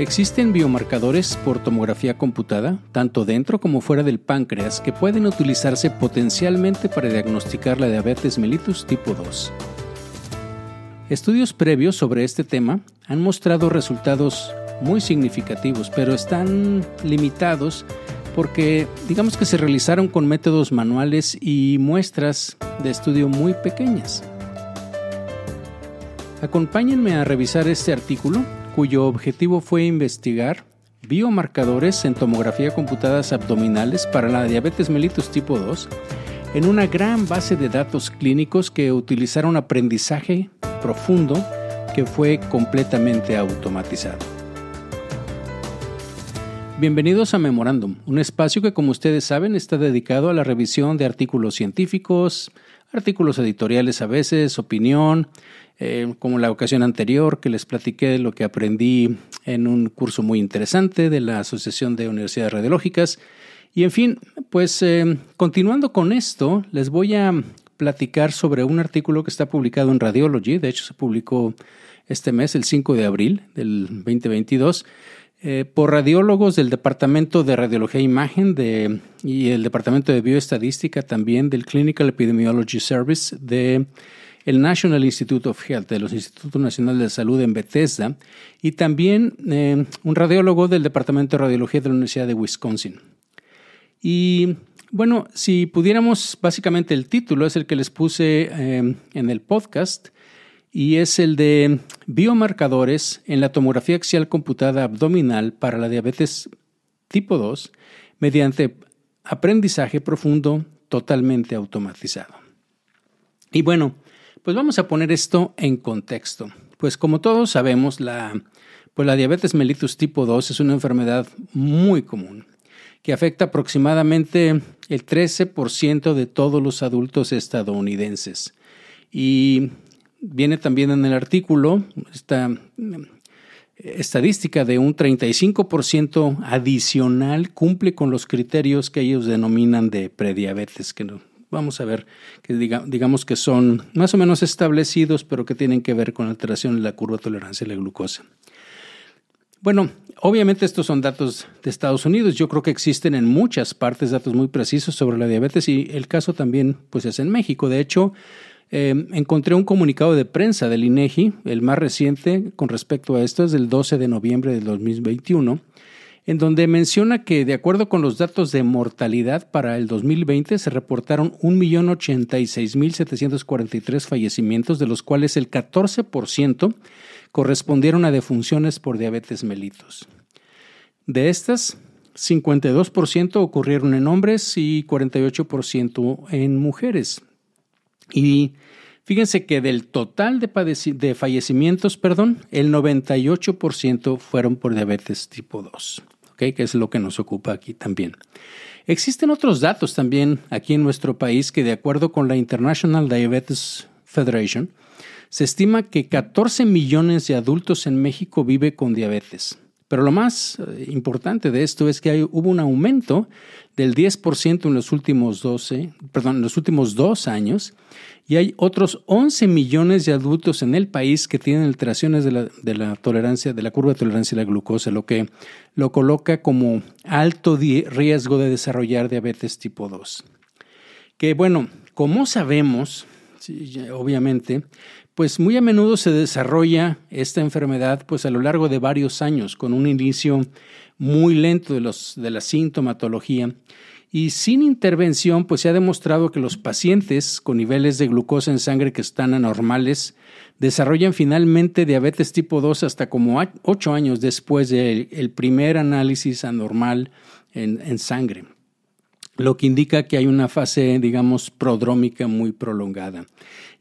Existen biomarcadores por tomografía computada, tanto dentro como fuera del páncreas, que pueden utilizarse potencialmente para diagnosticar la diabetes mellitus tipo 2. Estudios previos sobre este tema han mostrado resultados muy significativos, pero están limitados porque digamos que se realizaron con métodos manuales y muestras de estudio muy pequeñas. Acompáñenme a revisar este artículo cuyo objetivo fue investigar biomarcadores en tomografía computadas abdominales para la diabetes mellitus tipo 2 en una gran base de datos clínicos que utilizaron aprendizaje profundo que fue completamente automatizado. Bienvenidos a Memorándum, un espacio que como ustedes saben está dedicado a la revisión de artículos científicos, artículos editoriales a veces, opinión, eh, como la ocasión anterior que les platiqué lo que aprendí en un curso muy interesante de la Asociación de Universidades Radiológicas. Y en fin, pues eh, continuando con esto, les voy a platicar sobre un artículo que está publicado en Radiology, de hecho se publicó este mes, el 5 de abril del 2022, eh, por radiólogos del Departamento de Radiología e Imagen de, y el Departamento de Bioestadística también del Clinical Epidemiology Service de el National Institute of Health, de los Institutos Nacionales de Salud en Bethesda, y también eh, un radiólogo del Departamento de Radiología de la Universidad de Wisconsin. Y bueno, si pudiéramos, básicamente el título es el que les puse eh, en el podcast, y es el de biomarcadores en la tomografía axial computada abdominal para la diabetes tipo 2 mediante aprendizaje profundo totalmente automatizado. Y bueno, pues vamos a poner esto en contexto. Pues como todos sabemos, la, pues la diabetes mellitus tipo 2 es una enfermedad muy común que afecta aproximadamente el 13% de todos los adultos estadounidenses. Y viene también en el artículo esta estadística de un 35% adicional cumple con los criterios que ellos denominan de prediabetes, que vamos a ver, que digamos que son más o menos establecidos, pero que tienen que ver con alteración en la curva de tolerancia a la glucosa. Bueno, obviamente estos son datos de Estados Unidos. Yo creo que existen en muchas partes datos muy precisos sobre la diabetes y el caso también pues es en México. De hecho, eh, encontré un comunicado de prensa del INEGI, el más reciente con respecto a esto es del 12 de noviembre del 2021, en donde menciona que de acuerdo con los datos de mortalidad para el 2020 se reportaron 1.086.743 fallecimientos, de los cuales el 14% correspondieron a defunciones por diabetes mellitus. De estas, 52% ocurrieron en hombres y 48% en mujeres. Y fíjense que del total de, de fallecimientos, perdón, el 98% fueron por diabetes tipo 2 que es lo que nos ocupa aquí también. Existen otros datos también aquí en nuestro país que de acuerdo con la International Diabetes Federation, se estima que 14 millones de adultos en México viven con diabetes. Pero lo más eh, importante de esto es que hubo un aumento del 10% en los últimos 12, perdón, en los últimos dos años y hay otros 11 millones de adultos en el país que tienen alteraciones de la, de la tolerancia, de la curva de tolerancia a la glucosa, lo que lo coloca como alto riesgo de desarrollar diabetes tipo 2. Que bueno, como sabemos, obviamente, pues muy a menudo se desarrolla esta enfermedad pues a lo largo de varios años con un inicio muy lento de, los, de la sintomatología y sin intervención, pues se ha demostrado que los pacientes con niveles de glucosa en sangre que están anormales desarrollan finalmente diabetes tipo 2 hasta como 8 años después del primer análisis anormal en, en sangre, lo que indica que hay una fase, digamos, prodrómica muy prolongada.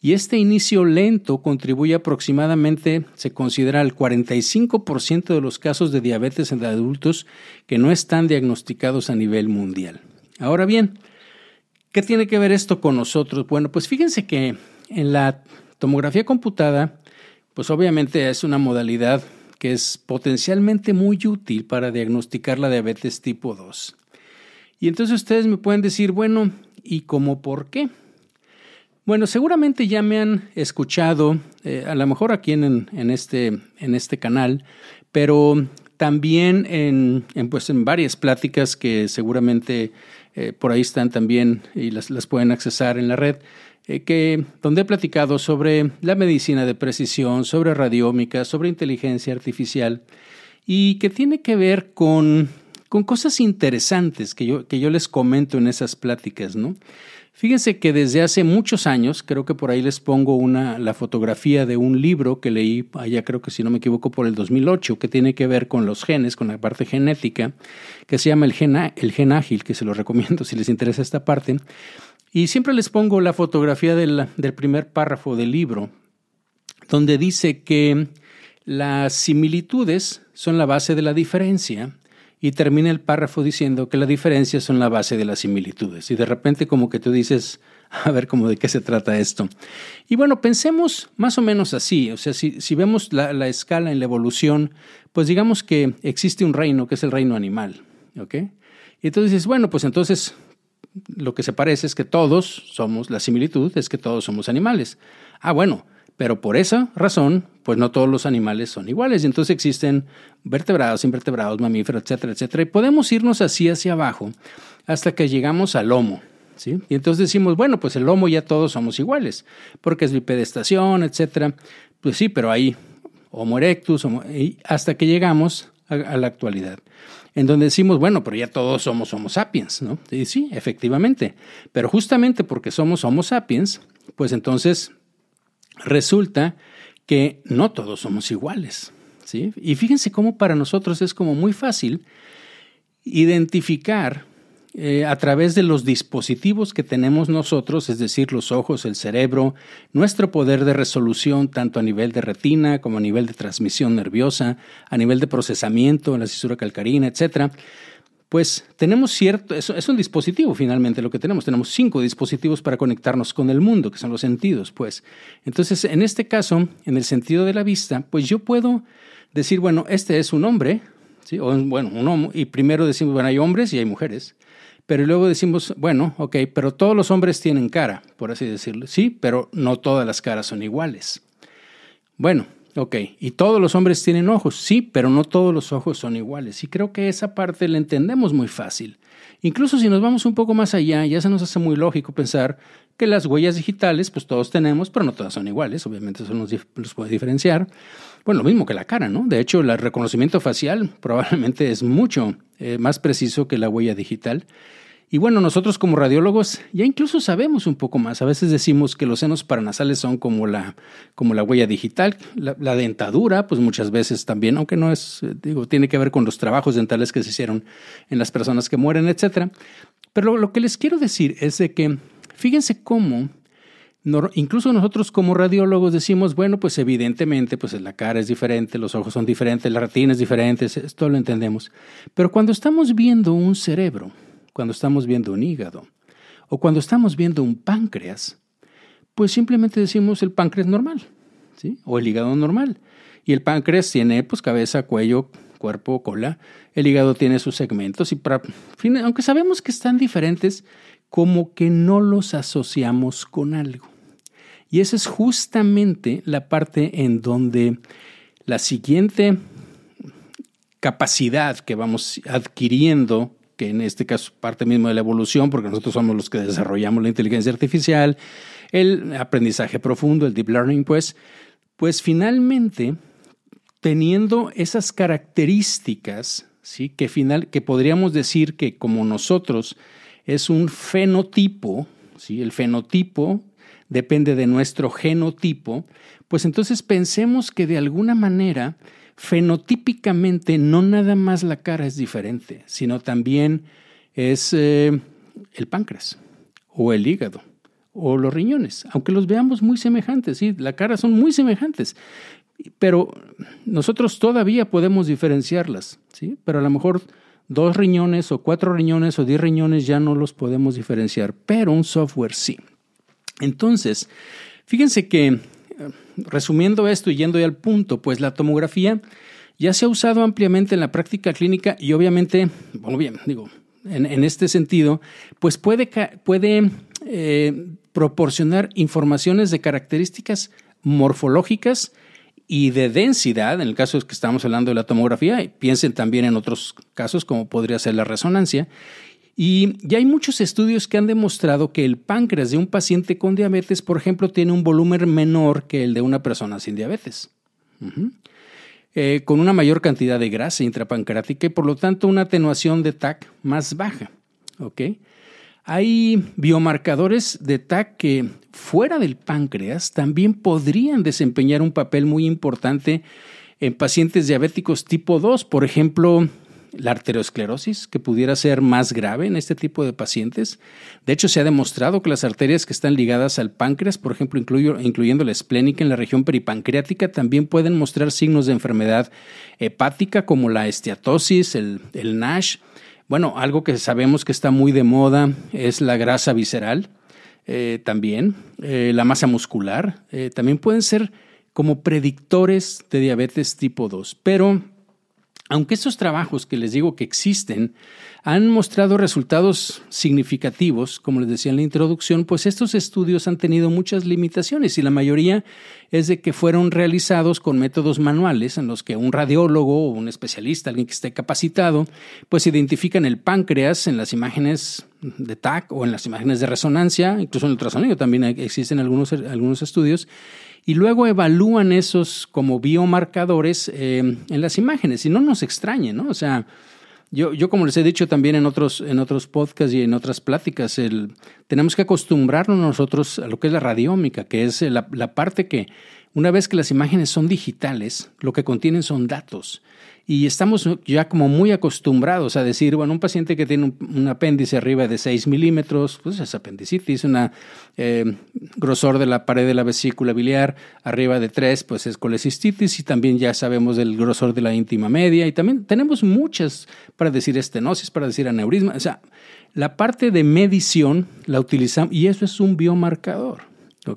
Y este inicio lento contribuye aproximadamente, se considera, al 45% de los casos de diabetes en adultos que no están diagnosticados a nivel mundial. Ahora bien, ¿qué tiene que ver esto con nosotros? Bueno, pues fíjense que en la tomografía computada, pues obviamente es una modalidad que es potencialmente muy útil para diagnosticar la diabetes tipo 2. Y entonces ustedes me pueden decir, bueno, ¿y cómo por qué? Bueno, seguramente ya me han escuchado, eh, a lo mejor aquí en, en, este, en este canal, pero también en, pues en varias pláticas que seguramente eh, por ahí están también y las, las pueden accesar en la red, eh, que, donde he platicado sobre la medicina de precisión, sobre radiómica, sobre inteligencia artificial y que tiene que ver con, con cosas interesantes que yo, que yo les comento en esas pláticas, ¿no? Fíjense que desde hace muchos años, creo que por ahí les pongo una, la fotografía de un libro que leí allá, creo que si no me equivoco, por el 2008, que tiene que ver con los genes, con la parte genética, que se llama el gen, ágil, que se lo recomiendo si les interesa esta parte. Y siempre les pongo la fotografía del primer párrafo del libro, donde dice que las similitudes son la base de la diferencia y termina el párrafo diciendo que las diferencias son la base de las similitudes. Y de repente como que tú dices, a ver cómo de qué se trata esto. Y bueno, pensemos más o menos así, o sea, si, si vemos la, la, escala en la evolución, pues digamos que existe un reino que es el reino animal. Y entonces dices, bueno, pues entonces lo que se parece es que todos somos, la similitud es que todos somos animales. Ah, bueno, pero por esa razón, pues no todos los animales son iguales. Y entonces existen vertebrados, invertebrados, mamíferos, etcétera, etcétera. Y podemos irnos así hacia abajo hasta que llegamos al lomo. ¿sí? Y entonces decimos, bueno, pues el lomo ya todos somos iguales, porque es bipedestación, etcétera. Pues sí, pero hay Homo erectus, hasta que llegamos a, a, la actualidad, en donde decimos, bueno, pero ya todos somos Homo sapiens, ¿no? Y sí, efectivamente. Pero justamente porque somos Homo sapiens, pues entonces resulta que no todos somos iguales. ¿sí? Y fíjense cómo para nosotros es como muy fácil identificar eh, a través de los dispositivos que tenemos nosotros, es decir, los ojos, el cerebro, nuestro poder de resolución tanto a nivel de retina como a nivel de transmisión nerviosa, a nivel de procesamiento, la cisura calcarina, etcétera, pues tenemos cierto, es, es, un dispositivo finalmente lo que tenemos, tenemos cinco dispositivos para conectarnos con el mundo, que son los sentidos, pues. Entonces, en este caso, en el sentido de la vista, pues yo puedo decir, bueno, este es un hombre, ¿sí? O, bueno, un hombre, y primero decimos, bueno, hay hombres y hay mujeres, pero luego decimos, bueno, ok, pero todos los hombres tienen cara, por así decirlo, sí, pero no todas las caras son iguales. Bueno, Ok, y todos los hombres tienen ojos, sí, pero no todos los ojos son iguales. Y creo que esa parte la entendemos muy fácil. Incluso si nos vamos un poco más allá, ya se nos hace muy lógico pensar que las huellas digitales, pues todos tenemos, pero no todas son iguales, obviamente eso nos, los puede diferenciar. Bueno, lo mismo que la cara, ¿no? De hecho, el reconocimiento facial probablemente es mucho eh, más preciso que la huella digital. Y bueno, nosotros como radiólogos ya incluso sabemos un poco más. A veces decimos que los senos paranasales son como la, como la huella digital. La, dentadura, pues muchas veces también, aunque no es, digo, tiene que ver con los trabajos dentales que se hicieron en las personas que mueren, etc. Pero lo, que les quiero decir es de que fíjense cómo incluso nosotros como radiólogos decimos, bueno, pues evidentemente, pues la cara es diferente, los ojos son diferentes, la retina es diferente, esto lo entendemos. Pero cuando estamos viendo un cerebro, cuando estamos viendo un hígado o cuando estamos viendo un páncreas, pues simplemente decimos el páncreas normal, ¿sí? O el hígado normal. Y el páncreas tiene pues cabeza, cuello, cuerpo, cola. El hígado tiene sus segmentos y para, aunque sabemos que están diferentes, como que no los asociamos con algo. Y esa es justamente la parte en donde la siguiente capacidad que vamos adquiriendo que en este caso parte mismo de la evolución, porque nosotros somos los que desarrollamos la inteligencia artificial, el aprendizaje profundo, el deep learning, pues, pues finalmente, teniendo esas características, ¿sí? que, final, que podríamos decir que como nosotros es un fenotipo, ¿sí? el fenotipo depende de nuestro genotipo, pues entonces pensemos que de alguna manera fenotípicamente no nada más la cara es diferente, sino también es eh, el páncreas o el hígado o los riñones, aunque los veamos muy semejantes, ¿sí? la cara son muy semejantes, pero nosotros todavía podemos diferenciarlas, ¿sí? pero a lo mejor dos riñones o cuatro riñones o diez riñones ya no los podemos diferenciar, pero un software sí. Entonces, fíjense que resumiendo esto y yendo ya al punto, pues la tomografía ya se ha usado ampliamente en la práctica clínica y obviamente, bueno, bien, digo, en, en este sentido, pues puede, puede eh, proporcionar informaciones de características morfológicas y de densidad, en el caso que estamos hablando de la tomografía, piensen también en otros casos como podría ser la resonancia. Y ya hay muchos estudios que han demostrado que el páncreas de un paciente con diabetes, por ejemplo, tiene un volumen menor que el de una persona sin diabetes. Eh, con una mayor cantidad de grasa intrapancreática y por lo tanto una atenuación de TAC más baja. Hay biomarcadores de TAC que fuera del páncreas también podrían desempeñar un papel muy importante en pacientes diabéticos tipo 2, por ejemplo, la arteriosclerosis, que pudiera ser más grave en este tipo de pacientes. De hecho, se ha demostrado que las arterias que están ligadas al páncreas, por ejemplo, incluyendo la esplénica en la región peripancreática, también pueden mostrar signos de enfermedad hepática como la esteatosis, el, el NASH bueno, algo que sabemos que está muy de moda es la grasa visceral, eh, también, eh, la masa muscular, eh, también pueden ser como predictores de diabetes tipo 2. Pero aunque estos trabajos que les digo que existen han mostrado resultados significativos, como les decía en la introducción, pues estos estudios han tenido muchas limitaciones y la mayoría es de que fueron realizados con métodos manuales en los que un radiólogo o un especialista, alguien que esté capacitado, pues identifican el páncreas en las imágenes de TAC o en las imágenes de resonancia, incluso en el ultrasonido también existen algunos, algunos estudios, y luego evalúan esos como biomarcadores eh, en las imágenes. Y no nos extrañe, ¿no? O sea, yo, yo, como les he dicho también en otros, en otros podcasts y en otras pláticas, el, tenemos que acostumbrarnos nosotros a lo que es la radiómica, que es la, la parte que una vez que las imágenes son digitales, lo que contienen son datos. Y estamos ya como muy acostumbrados a decir, bueno, un paciente que tiene un, apéndice arriba de 6 milímetros, pues es apendicitis, un eh, grosor de la pared de la vesícula biliar arriba de 3, pues es colecistitis y también ya sabemos del grosor de la íntima media y también tenemos muchas para decir estenosis, para decir aneurisma. O sea, la parte de medición la utilizamos y eso es un biomarcador.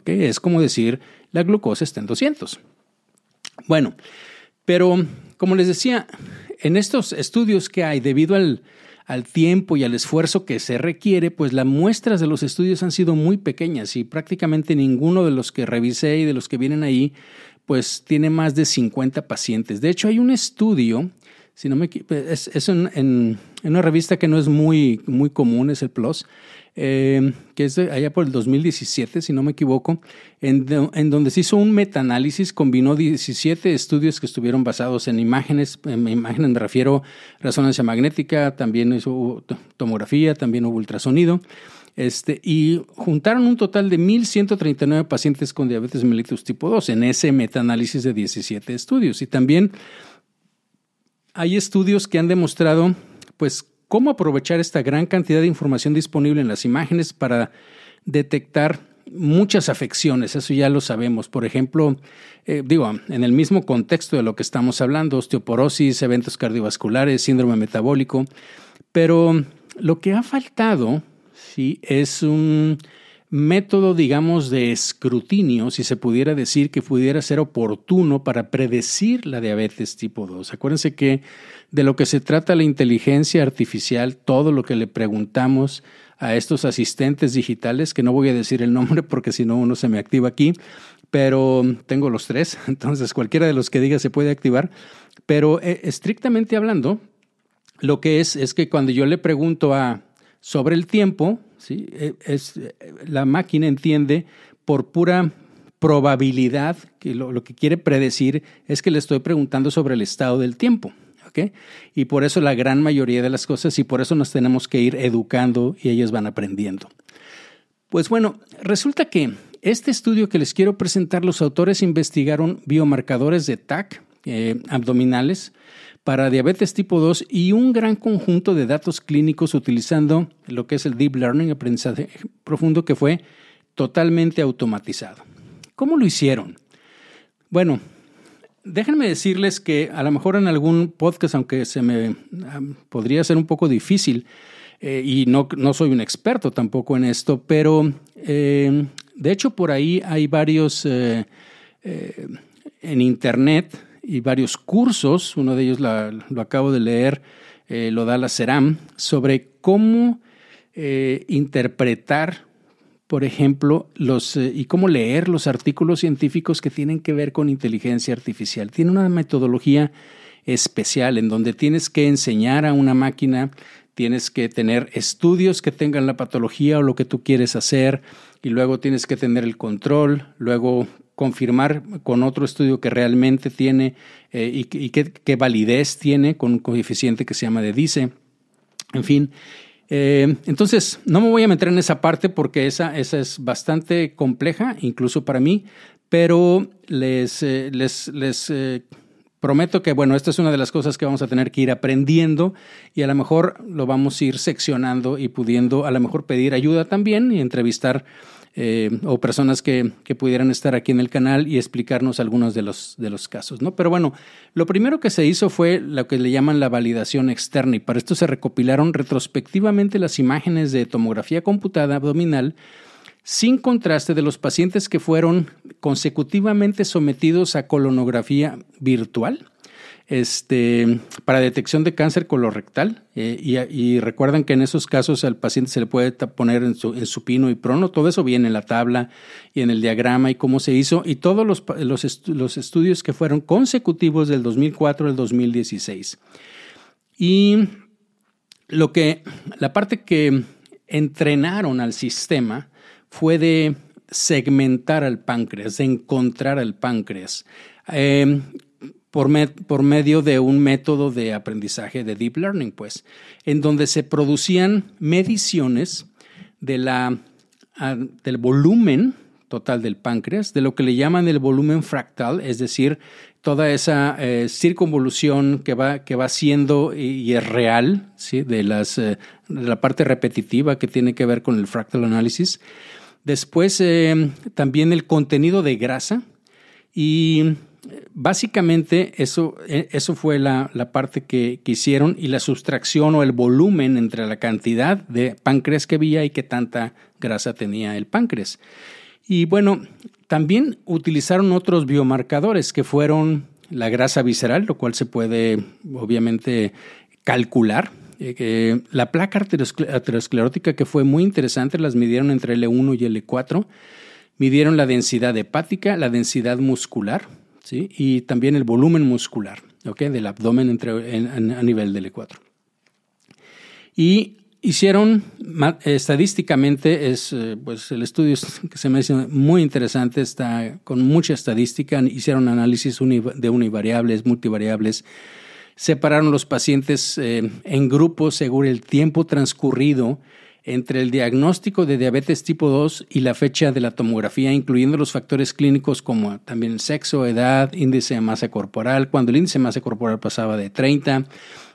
Es como decir, la glucosa está en 200. Bueno, pero como les decía, en estos estudios que hay, debido al, tiempo y al esfuerzo que se requiere, pues las muestras de los estudios han sido muy pequeñas y prácticamente ninguno de los que revisé y de los que vienen ahí, pues tiene más de 50 pacientes. De hecho, hay un estudio, si no me es, es en, una revista que no es muy, muy común, es el PLOS, eh, que es allá por el 2017, si no me equivoco, en, donde se hizo un metaanálisis, combinó 17 estudios que estuvieron basados en imágenes, en imágenes me refiero resonancia magnética, también hubo tomografía, también hubo ultrasonido, este, y juntaron un total de 1.139 pacientes con diabetes mellitus tipo 2 en ese metaanálisis de 17 estudios. Y también hay estudios que han demostrado pues cómo aprovechar esta gran cantidad de información disponible en las imágenes para detectar muchas afecciones, eso ya lo sabemos. Por ejemplo, eh, digo, en el mismo contexto de lo que estamos hablando, osteoporosis, eventos cardiovasculares, síndrome metabólico, pero lo que ha faltado, sí, es un método, digamos, de escrutinio, si se pudiera decir que pudiera ser oportuno para predecir la diabetes tipo 2. Acuérdense que de lo que se trata la inteligencia artificial, todo lo que le preguntamos a estos asistentes digitales, que no voy a decir el nombre porque si no uno se me activa aquí, pero tengo los tres, entonces cualquiera de los que diga se puede activar, pero eh, estrictamente hablando, lo que es es que cuando yo le pregunto a sobre el tiempo, ¿sí? E, es, la máquina entiende por pura probabilidad, que lo, que quiere predecir es que le estoy preguntando sobre el estado del tiempo. Y por eso la gran mayoría de las cosas, y por eso nos tenemos que ir educando y ellos van aprendiendo. Pues bueno, resulta que este estudio que les quiero presentar, los autores investigaron biomarcadores de TAC eh, abdominales para diabetes tipo 2 y un gran conjunto de datos clínicos utilizando lo que es el Deep Learning, aprendizaje profundo, que fue totalmente automatizado. ¿Cómo lo hicieron? Bueno, déjenme decirles que a lo mejor en algún podcast, aunque se me podría ser un poco difícil, eh, y no, no, soy un experto tampoco en esto, pero eh, de hecho por ahí hay varios eh, en Internet y varios cursos, uno de ellos lo acabo de leer, eh, lo da la CERAM, sobre cómo eh, interpretar por ejemplo, los, eh, y cómo leer los artículos científicos que tienen que ver con inteligencia artificial. Tiene una metodología especial en donde tienes que enseñar a una máquina, tienes que tener estudios que tengan la patología o lo que tú quieres hacer, y luego tienes que tener el control, luego confirmar con otro estudio que realmente tiene eh, y, qué, validez tiene con un coeficiente que se llama de DICE. En fin, eh, entonces no me voy a meter en esa parte porque esa, esa es bastante compleja, incluso para mí, pero les, eh, les, les prometo que, bueno, esta es una de las cosas que vamos a tener que ir aprendiendo y a lo mejor lo vamos a ir seccionando y pudiendo a lo mejor pedir ayuda también y entrevistar eh, o personas que, que, pudieran estar aquí en el canal y explicarnos algunos de los, de los casos. ¿no? Pero bueno, lo primero que se hizo fue lo que le llaman la validación externa y para esto se recopilaron retrospectivamente las imágenes de tomografía computada abdominal sin contraste de los pacientes que fueron consecutivamente sometidos a colonografía virtual este, para detección de cáncer colorectal. Eh, y, recuerdan que en esos casos al paciente se le puede poner en, su, y prono. Todo eso viene en la tabla y en el diagrama y cómo se hizo. Y todos los, los, los estudios que fueron consecutivos del 2004 al 2016. Y lo que, la parte que entrenaron al sistema fue de segmentar al páncreas, de encontrar al páncreas. Eh, por, por, medio de un método de aprendizaje de deep learning, pues, en donde se producían mediciones del volumen total del páncreas, de lo que le llaman el volumen fractal, es decir, toda esa eh, circunvolución que va, que va siendo y, es real, ¿sí? eh, de la parte repetitiva que tiene que ver con el fractal análisis. Después, eh, también el contenido de grasa y básicamente eso, e, eso fue la, parte que, hicieron y la sustracción o el volumen entre la cantidad de páncreas que había y qué tanta grasa tenía el páncreas. Y bueno, también utilizaron otros biomarcadores que fueron la grasa visceral, lo cual se puede obviamente calcular. Eh, la placa aterosclerótica que fue muy interesante, las midieron entre L1 y L4. Midieron la densidad hepática, la densidad muscular, y también el volumen muscular del abdomen entre, a nivel del E4. Y hicieron estadísticamente, es, eh, pues el estudio que se me hace muy interesante, está con mucha estadística, hicieron análisis de univariables, multivariables, separaron los pacientes eh, en grupos según el tiempo transcurrido entre el diagnóstico de diabetes tipo 2 y la fecha de la tomografía, incluyendo los factores clínicos como también sexo, edad, índice de masa corporal, cuando el índice de masa corporal pasaba de 30,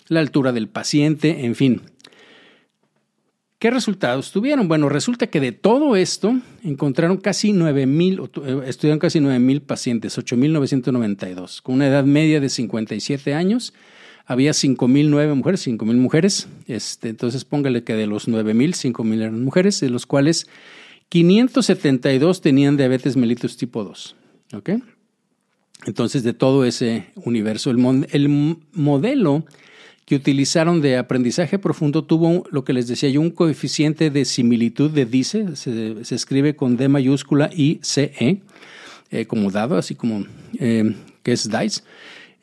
la altura del paciente, en fin. ¿Qué resultados tuvieron? Bueno, resulta que de todo esto encontraron casi 9.000, eh, estudiaron casi 9.000 pacientes, 8.992, con una edad media de 57 años había 5.009 mujeres, 5.000 mujeres. Este, entonces póngale que de los 9.000, 5.000 eran mujeres, de los cuales 572 tenían diabetes mellitus tipo 2. ¿Ok? Entonces, de todo ese universo, el, el modelo que utilizaron de aprendizaje profundo tuvo lo que les decía yo, un coeficiente de similitud de DICE, se, se escribe con D mayúscula y CE, eh, como dado, así como eh, que es DICE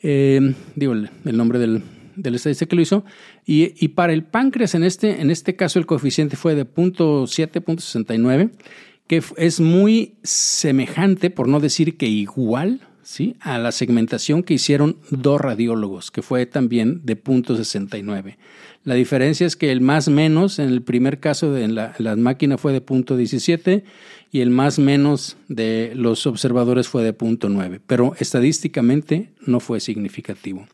eh, digo el, nombre del, del, estadista que lo hizo, y, para el páncreas en este, en este caso el coeficiente fue de 0.7, que es muy semejante, por no decir que igual, ¿sí? a la segmentación que hicieron dos radiólogos, que fue también de 0.69. La diferencia es que el más menos en el primer caso de la, máquina fue de punto 17 y el más menos de los observadores fue de punto 9, pero estadísticamente no fue significativo.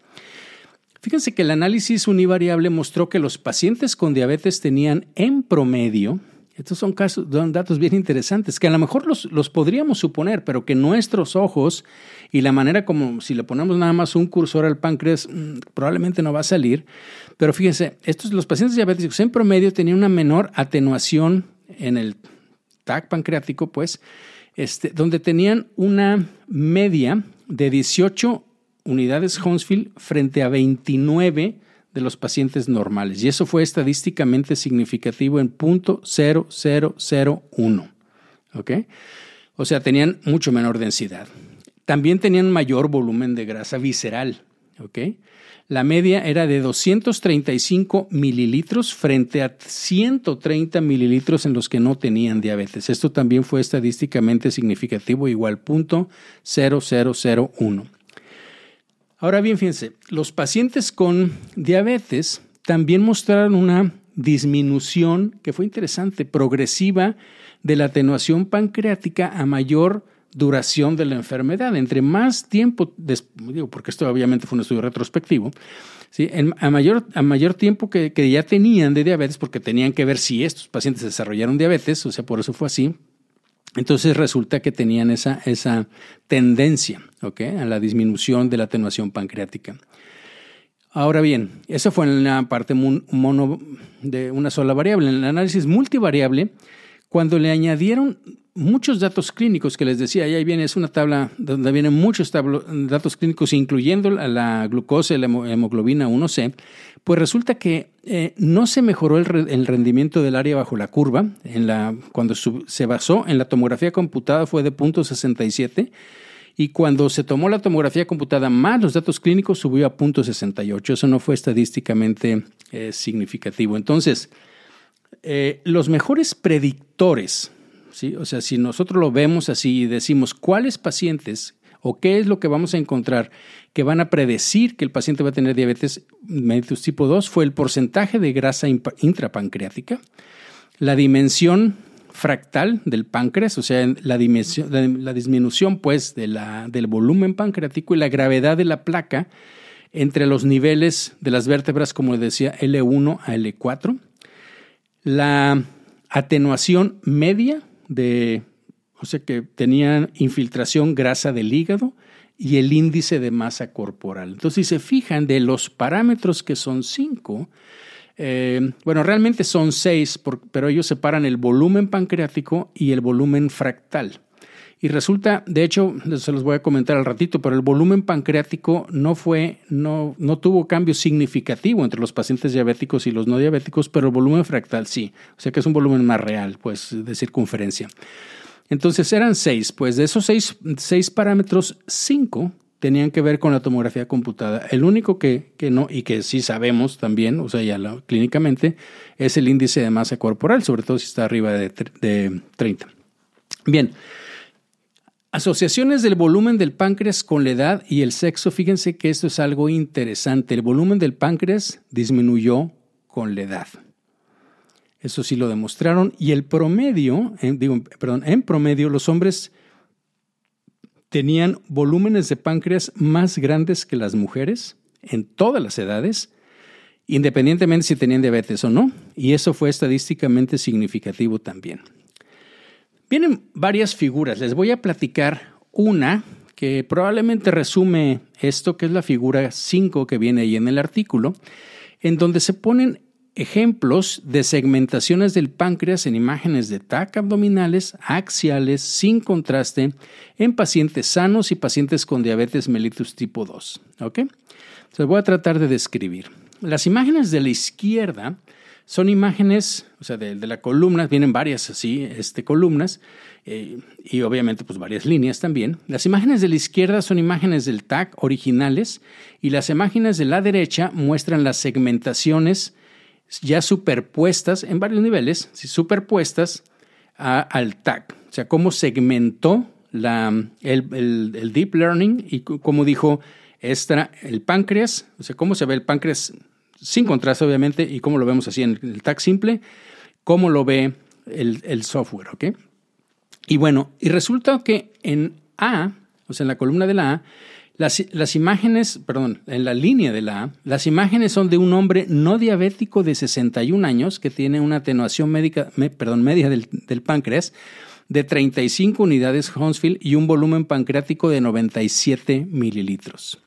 Fíjense que el análisis univariable mostró que los pacientes con diabetes tenían en promedio, estos son, casos, son datos bien interesantes, que a lo mejor los, los podríamos suponer, pero que nuestros ojos y la manera como si le ponemos nada más un cursor al páncreas, mm, probablemente no va a salir. Pero fíjense, estos, los pacientes diabéticos en promedio tenían una menor atenuación en el TAC pancreático, pues, este, donde tenían una media de 18 unidades Hounsfield frente a 29 de los pacientes normales. Y eso fue estadísticamente significativo en .0001. ¿ok? O sea, tenían mucho menor densidad. También tenían mayor volumen de grasa visceral. La media era de 235 mililitros frente a 130 mililitros en los que no tenían diabetes. Esto también fue estadísticamente significativo, igual punto 0001. Ahora bien, fíjense, los pacientes con diabetes también mostraron una disminución que fue interesante, progresiva de la atenuación pancreática a mayor duración de la enfermedad. Entre más tiempo, digo, porque esto obviamente fue un estudio retrospectivo, ¿sí? a, mayor, a mayor tiempo que, que, ya tenían de diabetes, porque tenían que ver si estos pacientes desarrollaron diabetes, o sea, por eso fue así, entonces resulta que tenían esa, esa tendencia a la disminución de la atenuación pancreática. Ahora bien, eso fue en la parte mono de una sola variable. En el análisis multivariable, cuando le añadieron muchos datos clínicos que les decía, ahí viene, es una tabla donde vienen muchos datos clínicos, incluyendo la, glucosa y la hemoglobina 1C, pues resulta que eh, no se mejoró el, rendimiento del área bajo la curva. Cuando se basó en la tomografía computada fue de 0.67 y cuando se tomó la tomografía computada más los datos clínicos subió a 0.68. Eso no fue estadísticamente eh, significativo. Entonces, eh, los mejores predictores o sea, si nosotros lo vemos así y decimos cuáles pacientes o qué es lo que vamos a encontrar que van a predecir que el paciente va a tener diabetes mellitus tipo 2 fue el porcentaje de grasa intrapancreática, la dimensión fractal del páncreas, o sea, la, disminución pues de la, del volumen pancreático y la gravedad de la placa entre los niveles de las vértebras, como decía, L1 a L4, la atenuación media de, o sea que tenían infiltración grasa del hígado y el índice de masa corporal. Entonces, si se fijan de los parámetros que son cinco, eh, bueno, realmente son seis, pero ellos separan el volumen pancreático y el volumen fractal. Y resulta, de hecho, se los voy a comentar al ratito, pero el volumen pancreático no fue, no, no tuvo cambio significativo entre los pacientes diabéticos y los no diabéticos, pero el volumen fractal sí. O sea que es un volumen más real, pues, de circunferencia. Entonces eran seis, pues de esos seis, seis parámetros, cinco tenían que ver con la tomografía computada. El único que, que, no, y que sí sabemos también, o sea, ya clínicamente, es el índice de masa corporal, sobre todo si está arriba de, de 30. Bien, Asociaciones del volumen del páncreas con la edad y el sexo. Fíjense que esto es algo interesante. El volumen del páncreas disminuyó con la edad. Eso sí lo demostraron. Y el promedio, en, digo, perdón, en promedio los hombres tenían volúmenes de páncreas más grandes que las mujeres en todas las edades, independientemente si tenían diabetes o no. Y eso fue estadísticamente significativo también. Vienen varias figuras. Les voy a platicar una que probablemente resume esto, que es la figura 5 que viene ahí en el artículo, en donde se ponen ejemplos de segmentaciones del páncreas en imágenes de TAC abdominales, axiales, sin contraste, en pacientes sanos y pacientes con diabetes mellitus tipo 2. ¿Ok? Entonces voy a tratar de describir. Las imágenes de la izquierda son imágenes, o sea, de, la columna, vienen varias así, este, columnas, eh, y obviamente pues varias líneas también. Las imágenes de la izquierda son imágenes del TAC originales y las imágenes de la derecha muestran las segmentaciones ya superpuestas en varios niveles, superpuestas al TAC. O sea, cómo segmentó el, deep learning y cómo dijo extra el páncreas, o sea, cómo se ve el páncreas sin contraste obviamente, y cómo lo vemos así en el tag simple, cómo lo ve el, software. Y bueno, y resulta que en A, o sea, en la columna de la A, las, las, imágenes, perdón, en la línea de la A, las imágenes son de un hombre no diabético de 61 años que tiene una atenuación médica, perdón, media del, del, páncreas de 35 unidades Hounsfield y un volumen pancreático de 97 mililitros.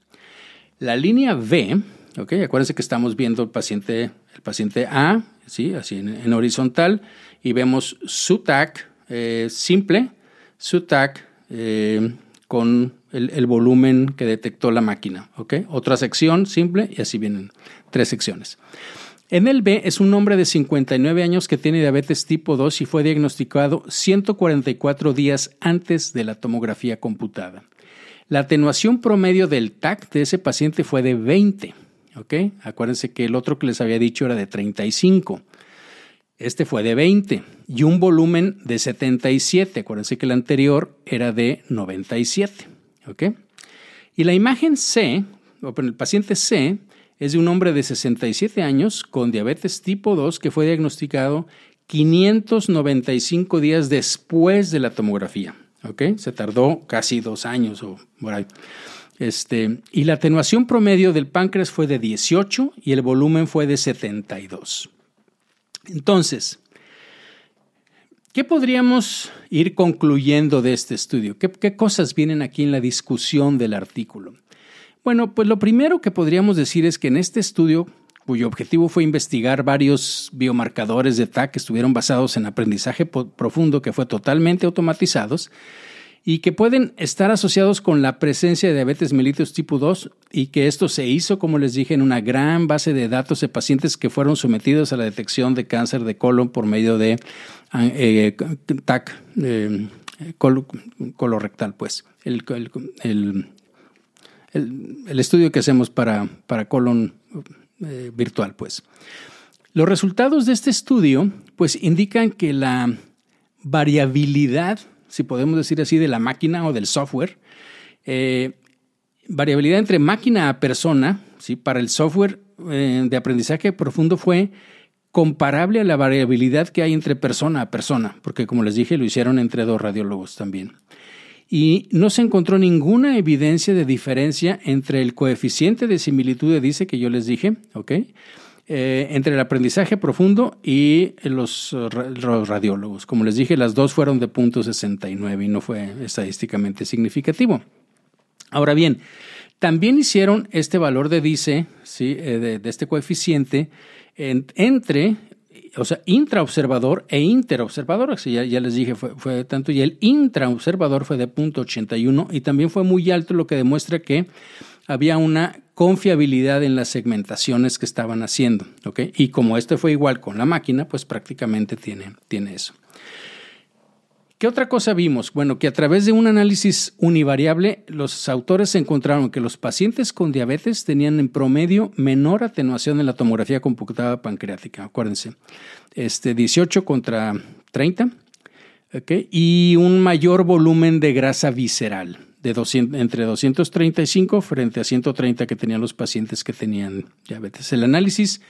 La línea B ¿ok? Acuérdense que estamos viendo el paciente, el paciente A, ¿sí? Así en, horizontal, y vemos su TAC eh, simple, su TAC eh, con el, volumen que detectó la máquina. Otra sección simple y así vienen tres secciones. En el B es un hombre de 59 años que tiene diabetes tipo 2 y fue diagnosticado 144 días antes de la tomografía computada. La atenuación promedio del TAC de ese paciente fue de 20. ¿ok? Acuérdense que el otro que les había dicho era de 35. Este fue de 20 y un volumen de 77. Acuérdense que el anterior era de 97. ¿Ok? Y la imagen C, o el paciente C, es de un hombre de 67 años con diabetes tipo 2 que fue diagnosticado 595 días después de la tomografía. ¿ok? Se tardó casi dos años o por ahí. Este, y la atenuación promedio del páncreas fue de 18 y el volumen fue de 72. Entonces, ¿qué podríamos ir concluyendo de este estudio? ¿Qué, ¿Qué, cosas vienen aquí en la discusión del artículo? Bueno, pues lo primero que podríamos decir es que en este estudio, cuyo objetivo fue investigar varios biomarcadores de TAC que estuvieron basados en aprendizaje profundo que fue totalmente automatizados, y que pueden estar asociados con la presencia de diabetes mellitus tipo 2 y que esto se hizo, como les dije, en una gran base de datos de pacientes que fueron sometidos a la detección de cáncer de colon por medio de eh, TAC eh, colorectal, pues, el, estudio que hacemos para, para colon eh, virtual, pues. Los resultados de este estudio, pues, indican que la variabilidad si podemos decir así, de la máquina o del software. Eh, variabilidad entre máquina a persona, ¿sí? para el software eh, de aprendizaje profundo fue comparable a la variabilidad que hay entre persona a persona, porque como les dije, lo hicieron entre dos radiólogos también. Y no se encontró ninguna evidencia de diferencia entre el coeficiente de similitud de dice que yo les dije, ¿ok? Eh, entre el aprendizaje profundo y los, radiólogos. Como les dije, las dos fueron de punto 69 y no fue estadísticamente significativo. Ahora bien, también hicieron este valor de dice, ¿sí? Eh, de, este coeficiente, entre, o sea, intraobservador e interobservador. Ya, ya les dije, fue, fue tanto, y el intraobservador fue de punto 81 y también fue muy alto, lo que demuestra que había una confiabilidad en las segmentaciones que estaban haciendo. Y como este fue igual con la máquina, pues prácticamente tiene, tiene eso. ¿Qué otra cosa vimos? Bueno, que a través de un análisis univariable, los autores encontraron que los pacientes con diabetes tenían en promedio menor atenuación en la tomografía computada pancreática. Acuérdense, este 18 contra 30, y un mayor volumen de grasa visceral de entre 235 frente a 130 que tenían los pacientes que tenían diabetes. El análisis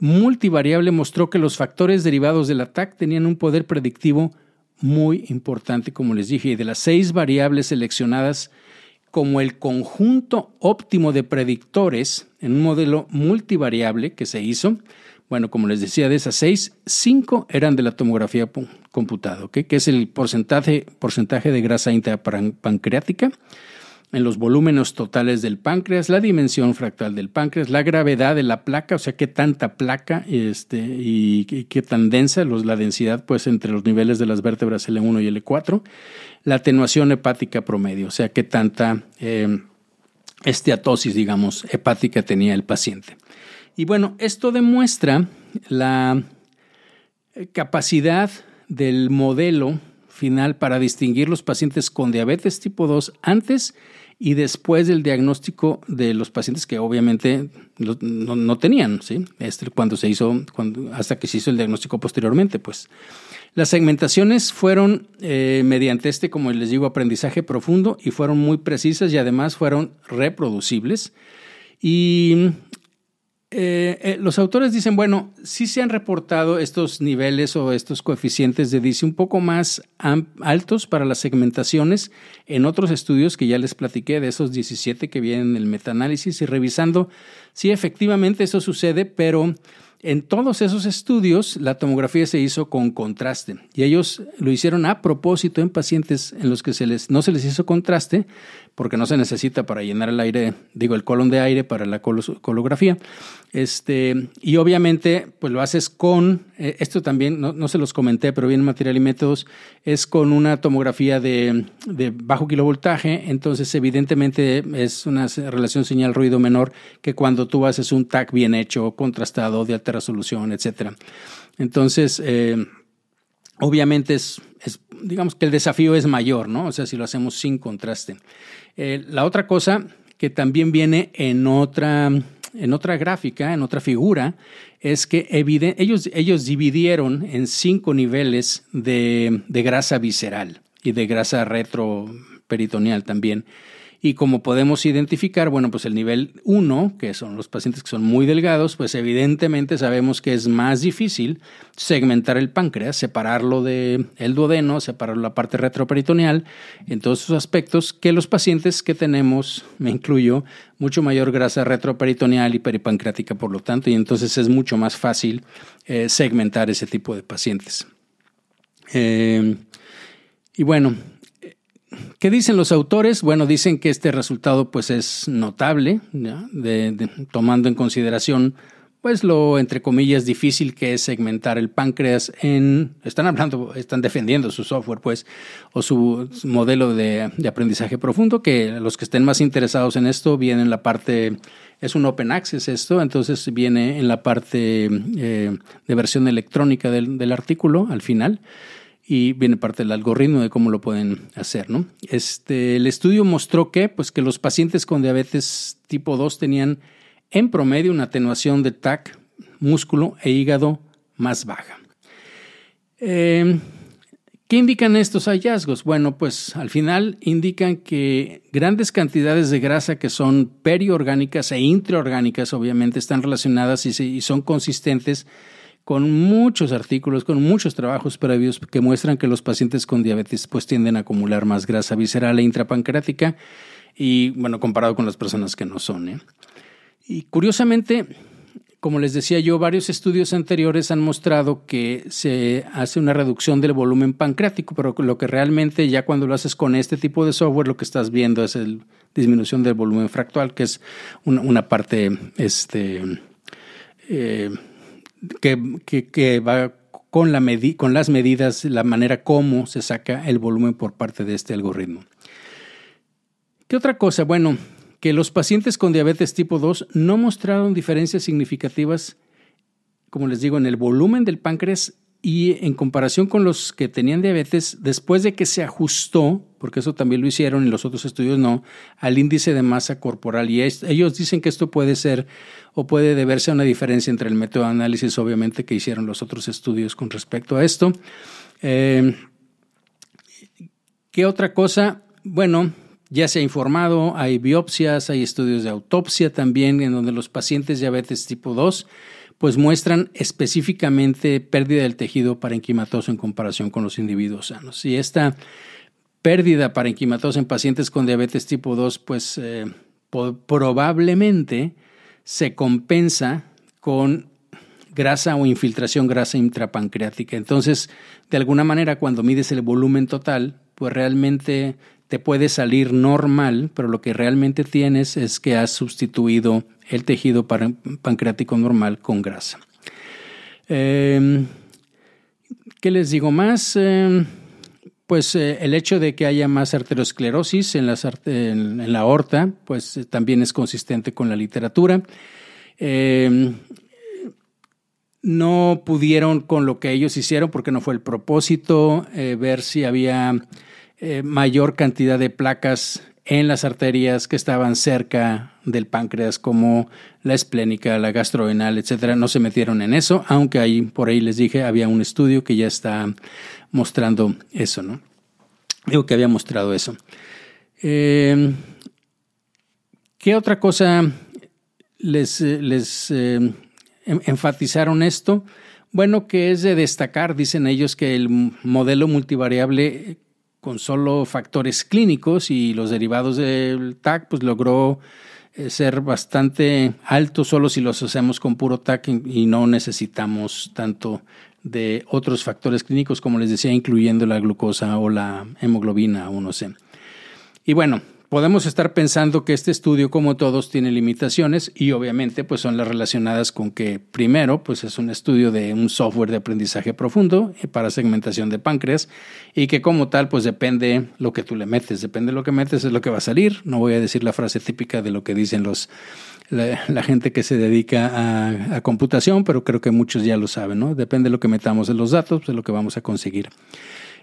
multivariable mostró que los factores derivados del ATAC tenían un poder predictivo muy importante, como les dije, y de las seis variables seleccionadas como el conjunto óptimo de predictores en un modelo multivariable que se hizo, bueno, como les decía, de esas seis, cinco eran de la tomografía computada, que es el porcentaje, porcentaje de grasa intrapancreática en los volúmenes totales del páncreas, la dimensión fractal del páncreas, la gravedad de la placa, o sea, qué tanta placa este, y, qué tan densa, la densidad pues entre los niveles de las vértebras L1 y L4, la atenuación hepática promedio, o sea, qué tanta eh, esteatosis, digamos, hepática tenía el paciente. Y bueno, esto demuestra la capacidad del modelo final para distinguir los pacientes con diabetes tipo 2 antes y después del diagnóstico de los pacientes que obviamente no, tenían, ¿sí? Este, cuando se hizo, cuando, hasta que se hizo el diagnóstico posteriormente, pues. Las segmentaciones fueron eh, mediante este, como les digo, aprendizaje profundo y fueron muy precisas y además fueron reproducibles. Y eh, eh, los autores dicen, bueno, sí se han reportado estos niveles o estos coeficientes de DICE un poco más altos para las segmentaciones en otros estudios que ya les platiqué, de esos 17 que vienen en el metaanálisis y revisando si efectivamente eso sucede, pero en todos esos estudios la tomografía se hizo con contraste y ellos lo hicieron a propósito en pacientes en los que no se les hizo contraste porque no se necesita para llenar el aire, digo, el colon de aire para la colografía. Este, y obviamente, pues lo haces con, eh, esto también, no, se los comenté, pero bien material y métodos, es con una tomografía de, de bajo kilovoltaje, entonces evidentemente es una relación señal-ruido menor que cuando tú haces un TAC bien hecho, contrastado, de alta resolución, etc. Entonces, eh, obviamente es, digamos que el desafío es mayor, ¿no? O sea, si lo hacemos sin contraste. Eh, la otra cosa que también viene en otra, en otra gráfica, en otra figura, es que ellos, ellos dividieron en cinco niveles de, de grasa visceral y de grasa retroperitoneal también. Y como podemos identificar, bueno, pues el nivel 1, que son los pacientes que son muy delgados, pues evidentemente sabemos que es más difícil segmentar el páncreas, separarlo del el duodeno, separar la parte retroperitoneal, en todos esos aspectos, que los pacientes que tenemos, me incluyo, mucho mayor grasa retroperitoneal y peripancreática, por lo tanto, y entonces es mucho más fácil eh, segmentar ese tipo de pacientes. Eh, y bueno, ¿Qué dicen los autores? Bueno, dicen que este resultado pues es notable, tomando en consideración pues lo entre comillas difícil que es segmentar el páncreas en están hablando están defendiendo su software pues o su modelo de, aprendizaje profundo que los que estén más interesados en esto viene en la parte es un open access esto entonces viene en la parte eh, de versión electrónica del artículo al final y viene parte del algoritmo de cómo lo pueden hacer. ¿no? Este, el estudio mostró que, pues, que los pacientes con diabetes tipo 2 tenían en promedio una atenuación de TAC, músculo e hígado más baja. Em, ¿Qué indican estos hallazgos? Bueno, pues al final indican que grandes cantidades de grasa que son periorgánicas e intraorgánicas obviamente están relacionadas y son consistentes con muchos artículos, con muchos trabajos previos que muestran que los pacientes con diabetes pues tienden a acumular más grasa visceral e intrapancreática y bueno, comparado con las personas que no son. ¿eh? Y curiosamente, como les decía yo, varios estudios anteriores han mostrado que se hace una reducción del volumen pancreático, pero lo que realmente ya cuando lo haces con este tipo de software, lo que estás viendo es la disminución del volumen fractal, que es una, parte este, eh, que, va con, la con las medidas, la manera como se saca el volumen por parte de este algoritmo. ¿Qué otra cosa? Bueno, que los pacientes con diabetes tipo 2 no mostraron diferencias significativas, como les digo, en el volumen del páncreas y en comparación con los que tenían diabetes, después de que se ajustó, porque eso también lo hicieron y los otros estudios no, al índice de masa corporal. Y ellos dicen que esto puede ser o puede deberse a una diferencia entre el método de análisis, obviamente, que hicieron los otros estudios con respecto a esto. Eh, ¿Qué otra cosa? Bueno, ya se ha informado, hay biopsias, hay estudios de autopsia también, en donde los pacientes diabetes tipo 2 pues muestran específicamente pérdida del tejido parenquimatoso en comparación con los individuos sanos. Y esta pérdida parenquimatosa en pacientes con diabetes tipo 2, pues eh, probablemente se compensa con grasa o infiltración grasa intrapancreática. Entonces, de alguna manera, cuando mides el volumen total, pues realmente te puede salir normal, pero lo que realmente tienes es que has sustituido el tejido pancreático normal con grasa. Em, ¿Qué les digo más? Em, pues eh, el hecho de que haya más arteriosclerosis en, en, la aorta, pues eh, también es consistente con la literatura. Em, no pudieron con lo que ellos hicieron, porque no fue el propósito, eh, ver si había mayor cantidad de placas en las arterias que estaban cerca del páncreas, como la esplénica, la gastroenal, etcétera, no se metieron en eso, aunque ahí por ahí les dije había un estudio que ya está mostrando eso, ¿no? Digo que había mostrado eso. Em, ¿Qué otra cosa les, les em, enfatizaron esto? Bueno, que es de destacar, dicen ellos, que el modelo multivariable con solo factores clínicos y los derivados del TAC, pues logró ser bastante alto solo si los hacemos con puro TAC y no necesitamos tanto de otros factores clínicos, como les decía, incluyendo la glucosa o la hemoglobina o no sé. Y bueno, podemos estar pensando que este estudio, como todos, tiene limitaciones y obviamente pues son las relacionadas con que primero pues es un estudio de un software de aprendizaje profundo para segmentación de páncreas y que como tal pues depende lo que tú le metes, depende de lo que metes es lo que va a salir. No voy a decir la frase típica de lo que dicen los la, gente que se dedica a, computación, pero creo que muchos ya lo saben, ¿no? Depende de lo que metamos en los datos, de lo que vamos a conseguir.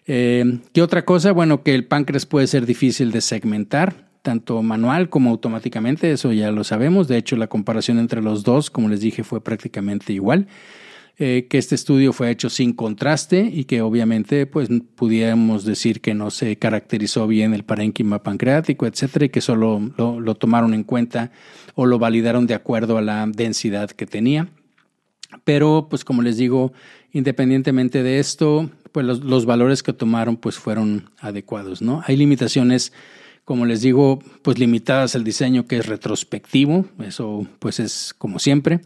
Eh, ¿Qué otra cosa? Bueno, que el páncreas puede ser difícil de segmentar, tanto manual como automáticamente, eso ya lo sabemos. De hecho, la comparación entre los dos, como les dije, fue prácticamente igual. Eh, que este estudio fue hecho sin contraste y que obviamente pues pudiéramos decir que no se caracterizó bien el parénquima pancreático, etcétera, y que solo lo, lo tomaron en cuenta o lo validaron de acuerdo a la densidad que tenía. Pero pues como les digo, independientemente de esto, pues los, valores que tomaron pues fueron adecuados, ¿no? Hay limitaciones, como les digo, pues limitadas al diseño que es retrospectivo, eso pues es como siempre,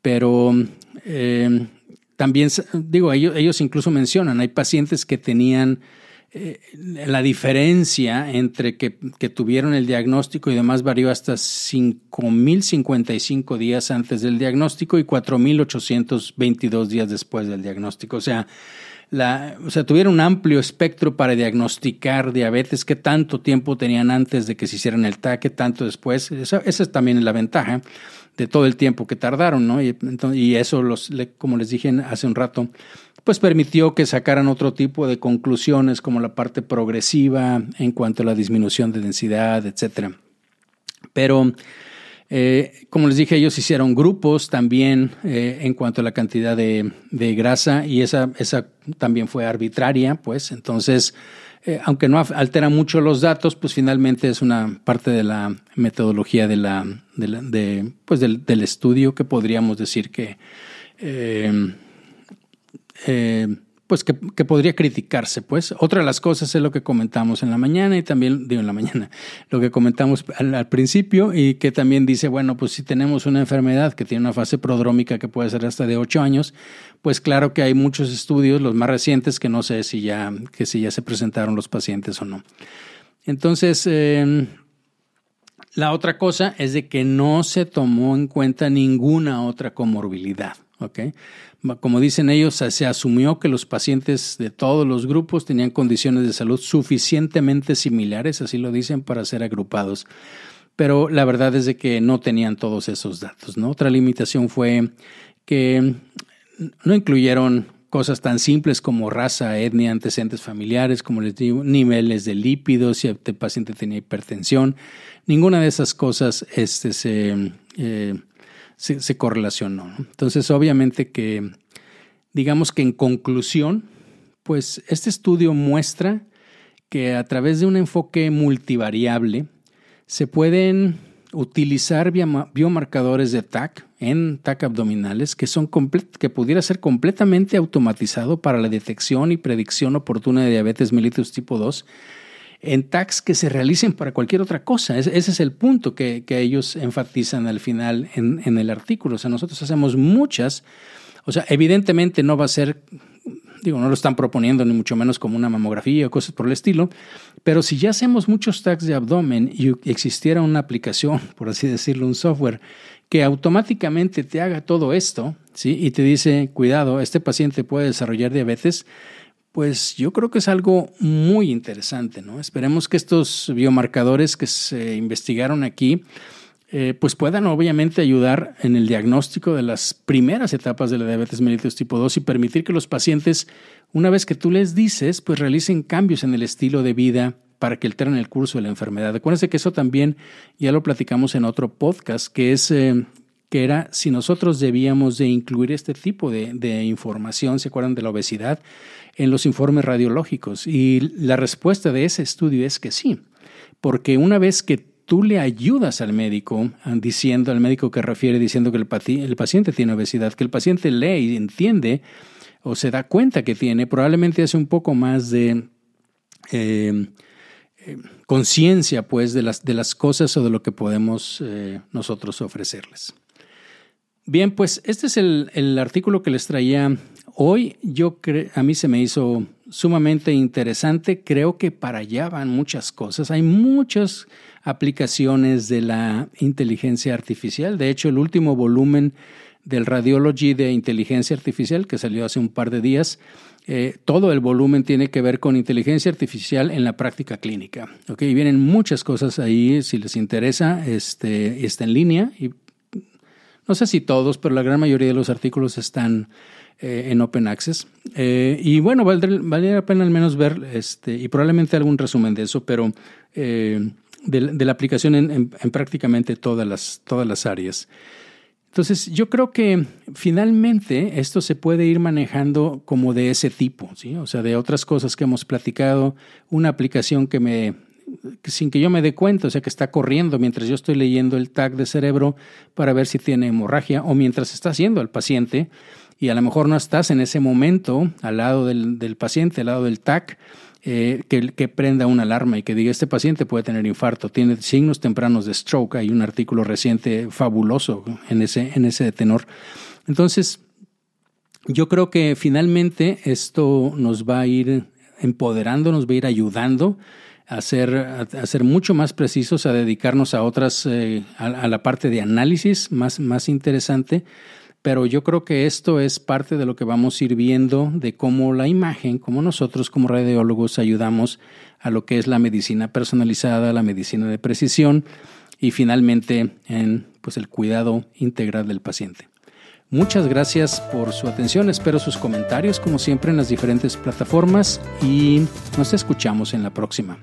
pero eh, también, digo, ellos, ellos incluso mencionan, hay pacientes que tenían eh, la diferencia entre que, que, tuvieron el diagnóstico y demás varió hasta 5.055 días antes del diagnóstico y 4.822 días después del diagnóstico. O sea, la, o sea, tuvieron un amplio espectro para diagnosticar diabetes, qué tanto tiempo tenían antes de que se hicieran el TAC, qué tanto después. Esa, es también la ventaja de todo el tiempo que tardaron, ¿no? Y, y eso, los, como les dije hace un rato, pues permitió que sacaran otro tipo de conclusiones como la parte progresiva en cuanto a la disminución de densidad, etcétera. Pero eh, como les dije, ellos hicieron grupos también eh, en cuanto a la cantidad de, grasa y esa, esa también fue arbitraria, pues. Entonces, eh, aunque no altera mucho los datos, pues finalmente es una parte de la metodología de la, de, pues del, del, estudio que podríamos decir que pues que, podría criticarse, pues. Otra de las cosas es lo que comentamos en la mañana y también, digo en la mañana, lo que comentamos al, principio y que también dice, bueno, pues si tenemos una enfermedad que tiene una fase prodrómica que puede ser hasta de ocho años, pues claro que hay muchos estudios, los más recientes, que no sé si ya, que si ya se presentaron los pacientes o no. Entonces, em, la otra cosa es de que no se tomó en cuenta ninguna otra comorbilidad. Como dicen ellos, se asumió que los pacientes de todos los grupos tenían condiciones de salud suficientemente similares, así lo dicen, para ser agrupados. Pero la verdad es de que no tenían todos esos datos. ¿no? Otra limitación fue que no incluyeron cosas tan simples como raza, etnia, antecedentes familiares, como les digo, niveles de lípidos, si el paciente tenía hipertensión. Ninguna de esas cosas este, se, eh, se, correlacionó. Entonces, obviamente que, digamos que en conclusión, pues este estudio muestra que a través de un enfoque multivariable se pueden utilizar biomarcadores de TAC en TAC abdominales que, son que pudiera ser completamente automatizado para la detección y predicción oportuna de diabetes mellitus tipo 2 en tags que se realicen para cualquier otra cosa. ese es el punto que, ellos enfatizan al final en, el artículo. O sea, nosotros hacemos muchas, o sea, evidentemente no va a ser, digo, no lo están proponiendo ni mucho menos como una mamografía o cosas por el estilo, pero si ya hacemos muchos tags de abdomen y existiera una aplicación, por así decirlo, un software que automáticamente te haga todo esto, ¿sí? Y te dice, cuidado, este paciente puede desarrollar diabetes, pues yo creo que es algo muy interesante, ¿no? Esperemos que estos biomarcadores que se investigaron aquí, eh, pues puedan obviamente ayudar en el diagnóstico de las primeras etapas de la diabetes mellitus tipo 2 y permitir que los pacientes, una vez que tú les dices, pues realicen cambios en el estilo de vida para que alteren el curso de la enfermedad. Acuérdense que eso también ya lo platicamos en otro podcast, que es eh, que era si nosotros debíamos de incluir este tipo de, información, ¿se acuerdan de la obesidad? en los informes radiológicos. Y la respuesta de ese estudio es que sí, porque una vez que tú le ayudas al médico diciendo, al médico que refiere diciendo que el, paciente tiene obesidad, que el paciente lee y entiende o se da cuenta que tiene, probablemente hace un poco más de eh, eh, conciencia pues de las, de las cosas o de lo que podemos eh, nosotros ofrecerles. Bien, pues este es el, artículo que les traía Hoy yo a mí se me hizo sumamente interesante. Creo que para allá van muchas cosas. Hay muchas aplicaciones de la inteligencia artificial. De hecho, el último volumen del Radiology de inteligencia artificial que salió hace un par de días, eh, todo el volumen tiene que ver con inteligencia artificial en la práctica clínica. ¿okay? vienen muchas cosas ahí, si les interesa, este, está en línea. Y no sé si todos, pero la gran mayoría de los artículos están eh, en Open Access. Eh, y bueno, valdría, la pena al menos ver, este, y probablemente algún resumen de eso, pero de, la aplicación en, en, prácticamente todas las, todas las áreas. Entonces, yo creo que finalmente esto se puede ir manejando como de ese tipo, ¿sí? O sea, de otras cosas que hemos platicado, una aplicación que me, sin que yo me dé cuenta, o sea, que está corriendo mientras yo estoy leyendo el tag de cerebro para ver si tiene hemorragia o mientras está haciendo el paciente y a lo mejor no estás en ese momento al lado del, paciente, al lado del tag, eh, que, prenda una alarma y que diga este paciente puede tener infarto, tiene signos tempranos de stroke. Hay un artículo reciente fabuloso en ese, en ese tenor. Entonces, yo creo que finalmente esto nos va a ir empoderando, nos va a ir ayudando a ser, mucho más precisos, a dedicarnos a otras, eh, a, la parte de análisis más, más interesante pero yo creo que esto es parte de lo que vamos a ir viendo de cómo la imagen, cómo nosotros como radiólogos ayudamos a lo que es la medicina personalizada, la medicina de precisión y finalmente en pues, el cuidado integral del paciente. Muchas gracias por su atención, espero sus comentarios como siempre en las diferentes plataformas y nos escuchamos en la próxima.